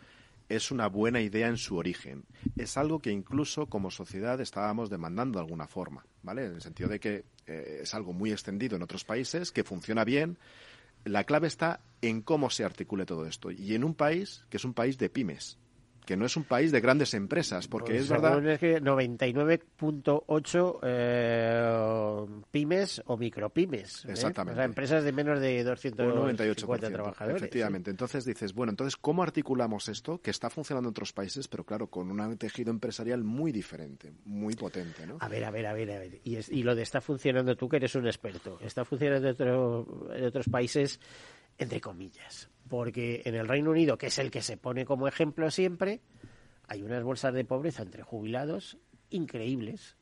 es una buena idea en su origen. Es algo que incluso como sociedad estábamos demandando de alguna forma, ¿vale? En el sentido de que eh, es algo muy extendido en otros países, que funciona bien, la clave está en cómo se articule todo esto. Y en un país que es un país de pymes, que no es un país de grandes empresas, porque pues es verdad... Es que 99.8 eh, pymes o micropymes. ¿eh? Exactamente. O sea, empresas de menos de 250 trabajadores. Efectivamente. Entonces dices, bueno, entonces, ¿cómo articulamos esto? Que está funcionando en otros países, pero claro, con un tejido empresarial muy diferente, muy potente, ¿no? A ver, a ver, a ver, a ver. Y, y lo de está funcionando tú, que eres un experto, está funcionando en otros países entre comillas porque en el Reino Unido, que es el que se pone como ejemplo siempre, hay unas bolsas de pobreza entre jubilados increíbles,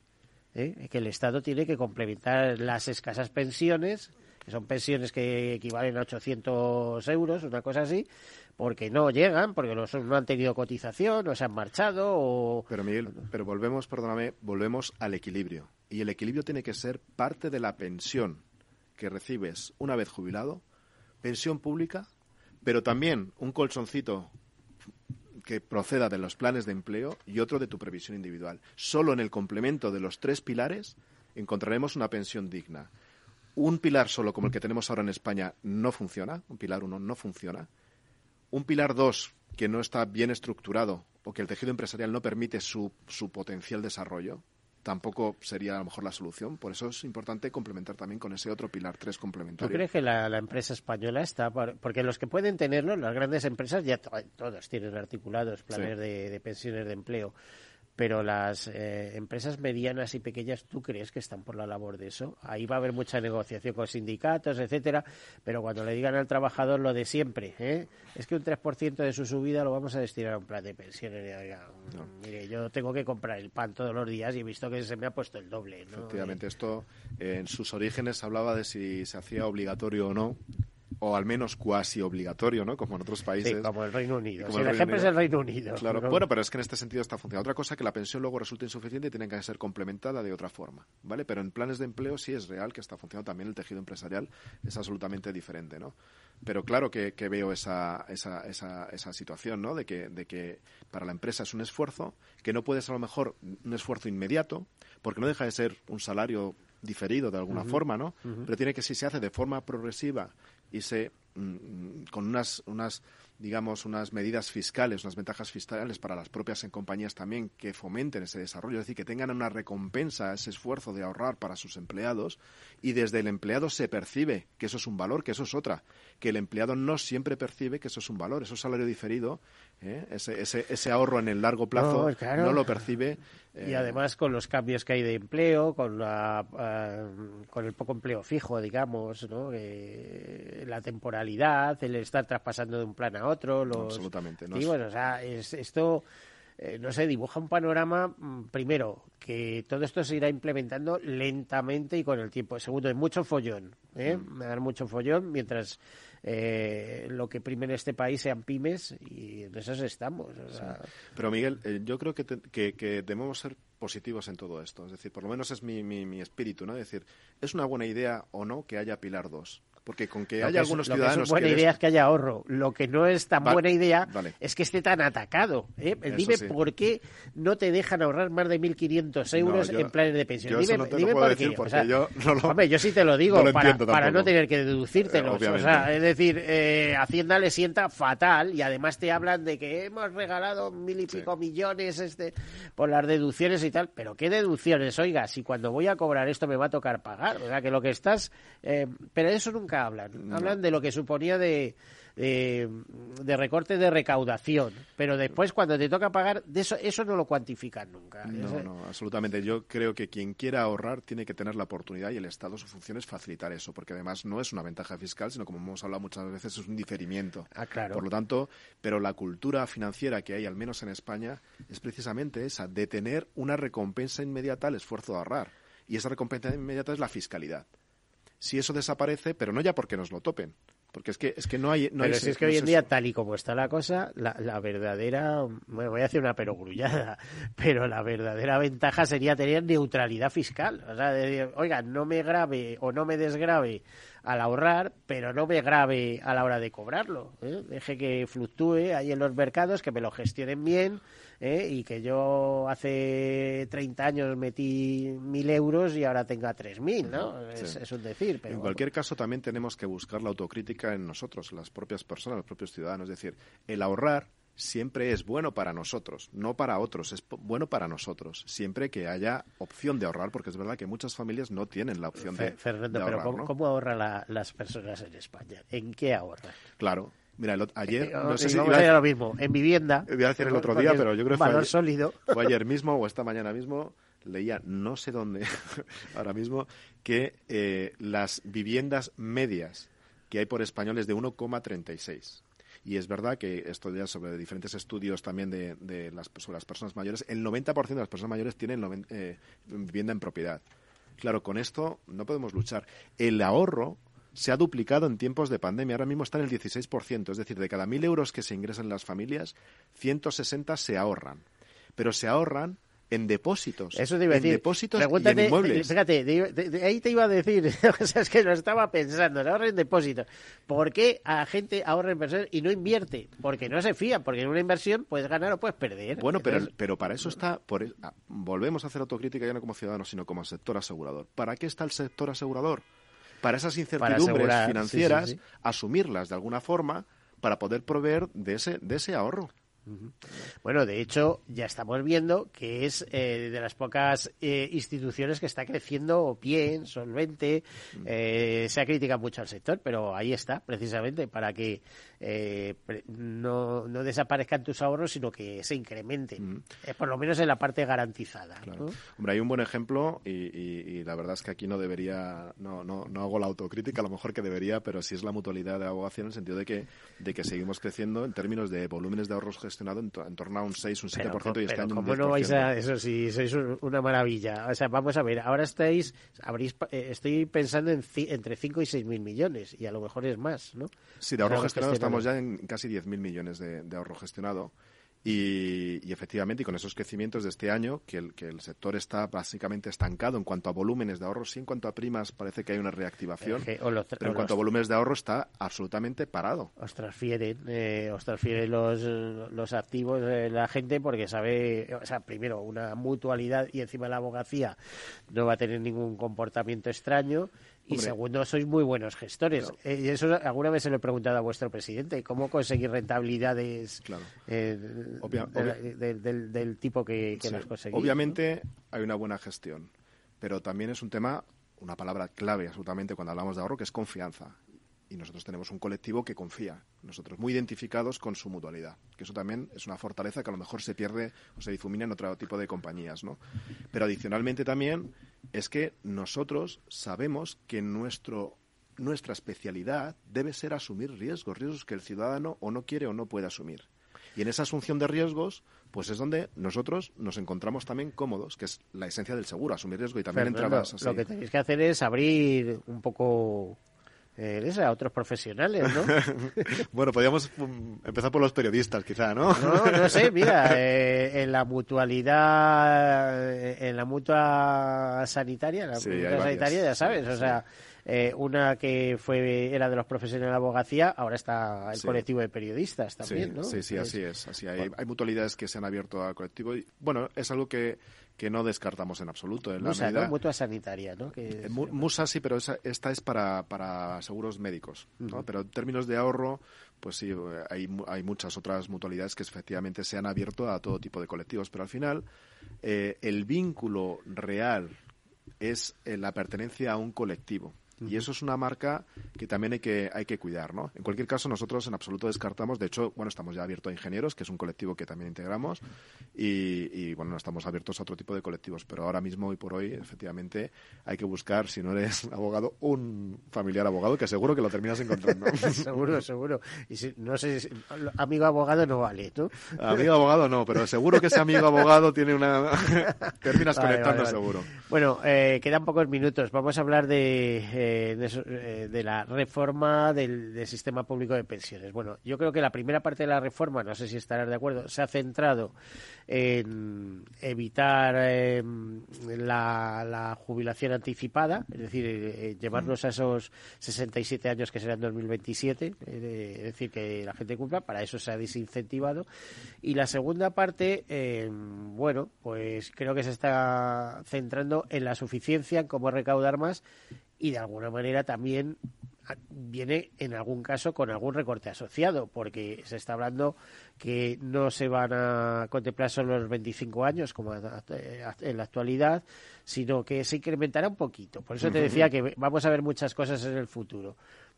¿eh? que el Estado tiene que complementar las escasas pensiones, que son pensiones que equivalen a 800 euros, una cosa así, porque no llegan, porque no, no han tenido cotización, no se han marchado o... Pero Miguel, pero volvemos, perdóname, volvemos al equilibrio. Y el equilibrio tiene que ser parte de la pensión que recibes una vez jubilado, pensión pública pero también un colchoncito que proceda de los planes de empleo y otro de tu previsión individual. Solo en el complemento de los tres pilares encontraremos una pensión digna. Un pilar solo como el que tenemos ahora en España no funciona, un pilar uno no funciona. Un pilar dos que no está bien estructurado o que el tejido empresarial no permite su, su potencial desarrollo, tampoco sería a lo mejor la solución. Por eso es importante complementar también con ese otro pilar tres complementario. ¿Tú crees que la, empresa española está? Porque los que pueden tenerlo, las grandes empresas, ya todos tienen articulados planes de, pensiones de empleo. Pero las eh, empresas medianas y pequeñas, ¿tú crees que están por la labor de eso? Ahí va a haber mucha negociación con sindicatos, etcétera, pero cuando le digan al trabajador lo de siempre, ¿eh? es que un 3% de su subida lo vamos a destinar a un plan de pensiones. Mire, yo tengo que comprar el pan todos los días y he visto que se me ha puesto el doble. Efectivamente, esto en sus orígenes hablaba de si se hacía obligatorio o no o al menos cuasi obligatorio, ¿no? Como en otros países. Sí, como el Reino Unido. el, ejemplo es el Reino Unido. Claro, bueno, pero es que en este sentido está funcionando. Otra cosa que la pensión luego resulta insuficiente y tiene que ser complementada de otra forma, ¿vale? Pero en planes de empleo sí es real que está funcionando también el tejido empresarial, es absolutamente diferente, ¿no? Pero claro que, veo esa, esa, esa, esa, situación, ¿no? De que, de que para la empresa es un esfuerzo, que no puede ser a lo mejor un esfuerzo inmediato, porque no deja de ser un salario diferido de alguna forma, ¿no? Pero tiene que si se hace de forma progresiva y se mm, con unas, unas digamos, unas medidas fiscales, unas ventajas fiscales para las propias compañías también que fomenten ese desarrollo, es decir, que tengan una recompensa ese esfuerzo de ahorrar para sus empleados. Y desde el empleado se percibe que eso es un valor, que eso es otra, que el empleado no siempre percibe que eso es un valor, eso es salario diferido, ¿eh? ese, ese, ese, ahorro en el largo plazo no, lo percibe. Y eh, además con los cambios que hay de empleo, con, la, ah, con el poco empleo fijo, digamos, ¿no? la temporalidad, el estar traspasando de un plan a otro. Los... absolutamente. y bueno, o sea, esto eh, no sé, dibuja un panorama, mm, primero, que todo esto se irá implementando lentamente y con el tiempo. Segundo, hay mucho follón, ¿eh? Mm. Mucho follón mientras eh, lo que prime en este país sean pymes y en eso estamos. Pero Miguel, eh, yo creo que, que, debemos ser positivos en todo esto. Es decir, por lo menos es mi, mi, mi espíritu, ¿no? Es decir, ¿es una buena idea o no que haya Pilar 2? Porque con que haya algunos ciudadanos. Lo que es buena idea es que haya ahorro. Lo que no es tan buena idea es que esté tan atacado. ¿eh? Dime por qué no te dejan ahorrar más de 1.500 euros en planes de pensión. dime, dime por qué. yo, hombre, yo sí te lo digo para, no tener que deducírtelos. o sea, es decir, eh, Hacienda le sienta fatal y además te hablan de que hemos regalado mil y pico millones este por las deducciones y tal. Pero ¿qué deducciones? Oiga, si cuando voy a cobrar esto me va a tocar pagar. O sea, que lo que estás. Eh, pero eso nunca hablan. Hablan de lo que suponía de, de, recorte de recaudación, pero después cuando te toca pagar, de eso, eso no lo cuantifican nunca. No, no, absolutamente. Yo creo que quien quiera ahorrar tiene que tener la oportunidad y el Estado su función es facilitar eso, porque además no es una ventaja fiscal, sino como hemos hablado muchas veces, es un diferimiento. Ah, claro. Por lo tanto, pero la cultura financiera que hay, al menos en España, es precisamente esa, de tener una recompensa inmediata al esfuerzo de ahorrar. Y esa recompensa inmediata es la fiscalidad si eso desaparece, pero no ya porque nos lo topen, porque es que, es que no hay... No pero si es que hoy en día, tal y como está la cosa, la, la verdadera... Bueno, voy a hacer una perogrullada, pero la verdadera ventaja sería tener neutralidad fiscal. O sea, de, oiga, no me grave o no me desgrave al ahorrar, pero no me grave a la hora de cobrarlo. ¿eh? Deje que fluctúe ahí en los mercados, que me lo gestionen bien ¿eh? y que yo hace 30 años metí mil euros y ahora tenga 3.000, ¿no? Es, un decir. Pero en cualquier caso, también tenemos que buscar la autocrítica en nosotros, las propias personas, los propios ciudadanos. Es decir, el ahorrar siempre es bueno para nosotros, no para otros, es bueno para nosotros, siempre que haya opción de ahorrar, porque es verdad que muchas familias no tienen la opción de, Fernando, ahorrar. pero ¿cómo, ahorran las personas en España? ¿En qué ahorran? Claro, Mira, ayer, eh, no sé si iba a lo mismo, en vivienda. Voy a decir el otro día, pero yo creo que fue ayer, sólido. fue ayer mismo o esta mañana mismo, leía no sé dónde, ahora mismo, que eh, las viviendas medias que hay por españoles de 1,36. Y es verdad que esto ya sobre diferentes estudios también de, las, sobre las personas mayores, el 90% de las personas mayores tienen eh, vivienda en propiedad. Claro, con esto no podemos luchar. El ahorro se ha duplicado en tiempos de pandemia. Ahora mismo está en el 16%. Es decir, de cada mil euros que se ingresan las familias, 160 se ahorran. Pero se ahorran en depósitos. Eso te iba a en decir. depósitos y en inmuebles. Fíjate, de, ahí te iba a decir, o sea, es que lo estaba pensando, se ahorra en depósitos. ¿Por qué a gente ahorra en inversión y no invierte? Porque no se fía, porque en una inversión puedes ganar o puedes perder. Bueno, pero, pero para eso está, por, ah, volvemos a hacer autocrítica ya no como ciudadanos, sino como sector asegurador. ¿Para qué está el sector asegurador? Para esas incertidumbres financieras, asumirlas de alguna forma para poder proveer de ese, de ese ahorro. Bueno, de hecho, ya estamos viendo que es eh, de las pocas eh, instituciones que está creciendo bien, solvente. Eh, se ha criticado mucho al sector, pero ahí está, precisamente, para que no, no, desaparezcan tus ahorros, sino que se incrementen, por lo menos en la parte garantizada. Hombre, hay un buen ejemplo y, la verdad es que aquí no debería, no, no, no hago la autocrítica, a lo mejor que debería, pero sí es la mutualidad de abogación en el sentido de que, de que seguimos creciendo en términos de volúmenes de ahorros gestionados en, en torno a un 6, un 7% y este año un 10%. no vais a eso si sois una maravilla? O sea, vamos a ver, ahora estáis, abrís, eh, estoy pensando en entre 5 y 6 mil millones y a lo mejor es más, ¿no? Sí, de ahorro gestionado estamos ya en casi 10 mil millones de, de ahorro gestionado. Y, efectivamente, y con esos crecimientos de este año, que el, que el sector está básicamente estancado en cuanto a volúmenes de ahorro, sí en cuanto a primas parece que hay una reactivación, pero en cuanto a volúmenes de ahorro está absolutamente parado. Os transfieren, eh, os transfieren los, los activos la gente porque sabe, o sea, primero, una mutualidad y encima la abogacía no va a tener ningún comportamiento extraño y segundo, sois muy buenos gestores. Eh, y eso alguna vez se lo he preguntado a vuestro presidente. ¿Cómo conseguir rentabilidades eh, del, tipo que, las conseguís? Obviamente hay una buena gestión, pero también es un tema, una palabra clave absolutamente cuando hablamos de ahorro, que es confianza y nosotros tenemos un colectivo que confía, nosotros muy identificados con su mutualidad, que eso también es una fortaleza que a lo mejor se pierde o se difumina en otro tipo de compañías, ¿no? Pero adicionalmente también es que nosotros sabemos que nuestro nuestra especialidad debe ser asumir riesgos, riesgos que el ciudadano o no quiere o no puede asumir. Y en esa asunción de riesgos, pues es donde nosotros nos encontramos también cómodos, que es la esencia del seguro, asumir riesgo y también entrabas así. Lo que tenéis que hacer es abrir un poco eh, a otros profesionales, ¿no? bueno, podríamos um, empezar por los periodistas, quizá, ¿no? no, no sé, mira, eh, en la mutualidad, eh, en la mutua sanitaria, la mutua sanitaria, ya sabes, o sea, eh, una que fue era de los profesionales de la abogacía, ahora está el colectivo de periodistas también, ¿no? Sí, sí, así es. Así hay, hay, mutualidades que se han abierto al colectivo y, bueno, es algo que, que no descartamos en absoluto. En Musa, ¿no? Mutua sanitaria, ¿no? Que Musa sí, pero esta es para, para seguros médicos, ¿no? Pero en términos de ahorro, pues sí, hay, hay muchas otras mutualidades que efectivamente se han abierto a todo tipo de colectivos, pero al final eh, el vínculo real es eh, la pertenencia a un colectivo. Y eso es una marca que también hay que, hay que cuidar, ¿no? En cualquier caso, nosotros en absoluto descartamos, de hecho, bueno, estamos ya abiertos a ingenieros, que es un colectivo que también integramos, y, bueno, no estamos abiertos a otro tipo de colectivos, pero ahora mismo, hoy por hoy, efectivamente, hay que buscar, si no eres abogado, un familiar abogado, que seguro que lo terminas encontrando. seguro, seguro. Y si, no sé, amigo abogado no vale, ¿tú? Amigo abogado no, pero seguro que ese amigo abogado tiene una... terminas conectando seguro. Bueno, eh, quedan pocos minutos. Vamos a hablar de... Eh, eh, de, la reforma del, sistema público de pensiones. Bueno, yo creo que la primera parte de la reforma, no sé si estarás de acuerdo, se ha centrado en evitar em, la, jubilación anticipada, es decir, eh, llevarnos a esos 67 años que serán 2027, eh, es decir, que la gente cumpla, para eso se ha desincentivado. Y la segunda parte, em, bueno, pues creo que se está centrando en la suficiencia, en cómo recaudar más y de alguna manera también viene en algún caso con algún recorte asociado, porque se está hablando que no se van a contemplar solo los 25 años como en la actualidad, sino que se incrementará un poquito. Por eso te decía que vamos a ver muchas cosas en el futuro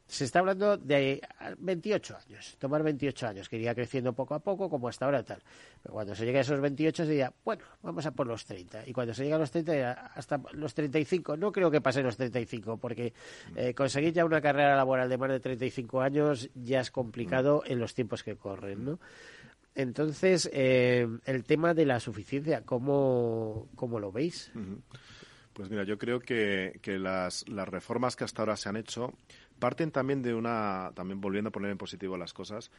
se está hablando de 28 años, tomar 28 años, que iría creciendo poco a poco, como hasta ahora tal. Pero cuando se llega a esos 28 se diría, bueno, vamos a por los 30. Y cuando se llega a los 30, hasta los 35, no creo que pase los 35, porque eh, conseguir ya una carrera laboral de más de 35 años ya es complicado en los tiempos que corren, ¿no? Entonces, eh, el tema de la suficiencia, ¿cómo, cómo lo veis? Pues mira, yo creo que, que las, las reformas que hasta ahora se han hecho parten también de una, también volviendo a poner en positivo las cosas,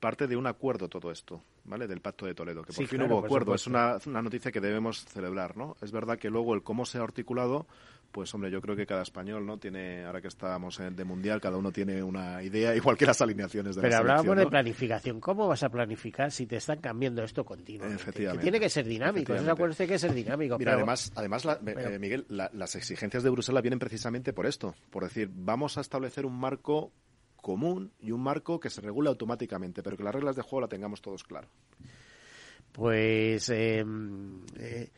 parte de un acuerdo todo esto, ¿vale? Del Pacto de Toledo, que por fin hubo acuerdo. Es una, una, noticia que debemos celebrar, ¿no? Es verdad que luego el cómo se ha articulado pues hombre, yo creo que cada español, ¿no? Tiene, ahora que estamos en de mundial, cada uno tiene una idea, igual que las alineaciones de Pero hablábamos de planificación. ¿Cómo vas a planificar si te están cambiando esto continuamente? Efectivamente. tiene que ser dinámico, eso acuérdate que ser dinámico. Mira, además, además eh, Miguel, las exigencias de Bruselas vienen precisamente por esto, por decir, vamos a establecer un marco común y un marco que se regule automáticamente, pero que las reglas de juego la tengamos todos claro. Pues eh, eh,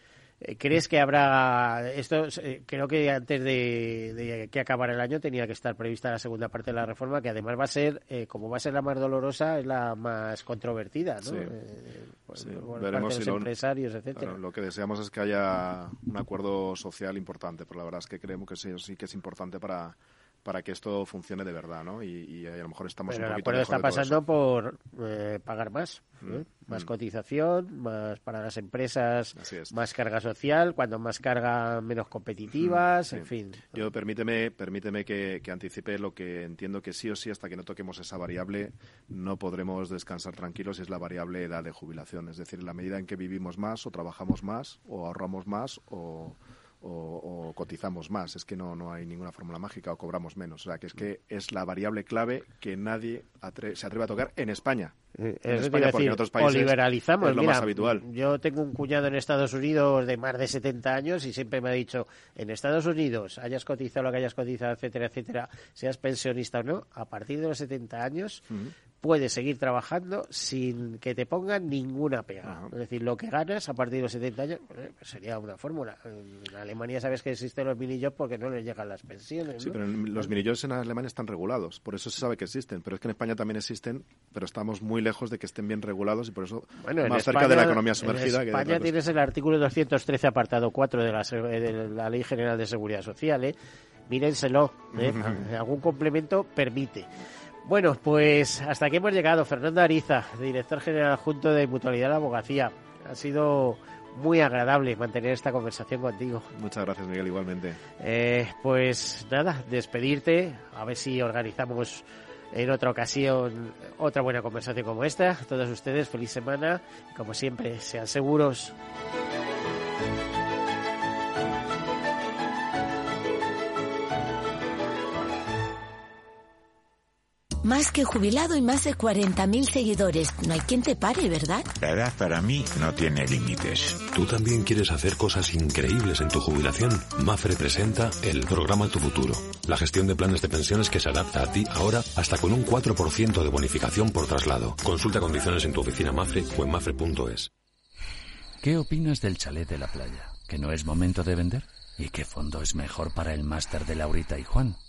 ¿Crees que habrá esto? Eh, creo que antes de, que acabara el año tenía que estar prevista la segunda parte de la reforma, que además va a ser, eh, como va a ser la más dolorosa, es la más controvertida, ¿no? Eh, pues, Veremos si empresarios, etcétera. lo que deseamos es que haya un acuerdo social importante, pero la verdad es que creemos que sí que es importante para para que esto funcione de verdad, ¿no? Y, a lo mejor estamos Pero un poquito el acuerdo está pasando por eh, pagar más, ¿eh? mm, más mm. cotización, más para las empresas, más carga social, cuando más carga menos competitivas, mm, en fin. Yo permíteme, permíteme que, anticipe lo que entiendo que sí o sí hasta que no toquemos esa variable no podremos descansar tranquilos y es la variable edad de jubilación, es decir, la medida en que vivimos más o trabajamos más o ahorramos más o o, cotizamos más. Es que no, no hay ninguna fórmula mágica o cobramos menos. O sea, que es que es la variable clave que nadie se atreve a tocar en España. Eh, en España, porque en otros países o liberalizamos. es lo más habitual. Yo tengo un cuñado en Estados Unidos de más de 70 años y siempre me ha dicho, en Estados Unidos, hayas cotizado lo que hayas cotizado, etcétera, etcétera, seas pensionista o no, a partir de los 70 años puedes seguir trabajando sin que te pongan ninguna pega. Es decir, lo que ganas a partir de los 70 años pues, sería una fórmula. En Alemania sabes que existen los mini jobs porque no les llegan las pensiones. Sí, pero los mini jobs en Alemania están regulados, por eso se sabe que existen. Pero es que en España también existen, pero estamos muy lejos de que estén bien regulados y por eso más cerca de la economía sumergida. En España tienes el artículo 213, apartado 4 de la, de la Ley General de Seguridad Social. ¿eh? Mírenselo, ¿eh? algún complemento permite. Bueno, pues hasta aquí hemos llegado. Fernando Ariza, director general junto de Mutualidad de la Abogacía. Ha sido muy agradable mantener esta conversación contigo. Muchas gracias, Miguel, igualmente. Eh, pues nada, despedirte, a ver si organizamos en otra ocasión otra buena conversación como esta. Todos ustedes, feliz semana. Como siempre, sean seguros. Más que jubilado y más de 40.000 seguidores. No hay quien te pare, ¿verdad? La edad para mí no tiene límites. ¿Tú también quieres hacer cosas increíbles en tu jubilación? Mafre presenta el programa Tu Futuro. La gestión de planes de pensiones que se adapta a ti ahora hasta con un 4% de bonificación por traslado. Consulta condiciones en tu oficina Mafre o en mafre.es. ¿Qué opinas del chalet de la playa? ¿Que no es momento de vender? ¿Y qué fondo es mejor para el máster de Laurita y Juan?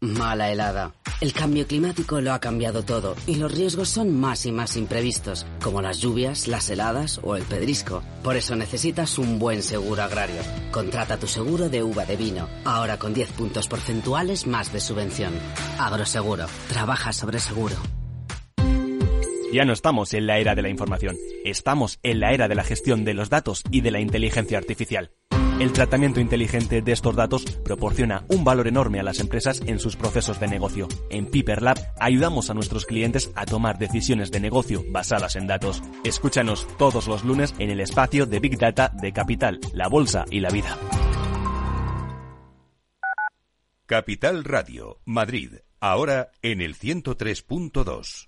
Mala helada. El cambio climático lo ha cambiado todo y los riesgos son más y más imprevistos, como las lluvias, las heladas o el pedrisco. Por eso necesitas un buen seguro agrario. Contrata tu seguro de uva de vino, ahora con 10 puntos porcentuales más de subvención. Agroseguro. Trabaja sobre seguro. Ya no estamos en la era de la información, estamos en la era de la gestión de los datos y de la inteligencia artificial. El tratamiento inteligente de estos datos proporciona un valor enorme a las empresas en sus procesos de negocio. En Piper Lab ayudamos a nuestros clientes a tomar decisiones de negocio basadas en datos. Escúchanos todos los lunes en el espacio de Big Data de Capital, la Bolsa y la Vida. Capital Radio, Madrid, ahora en el 103.2.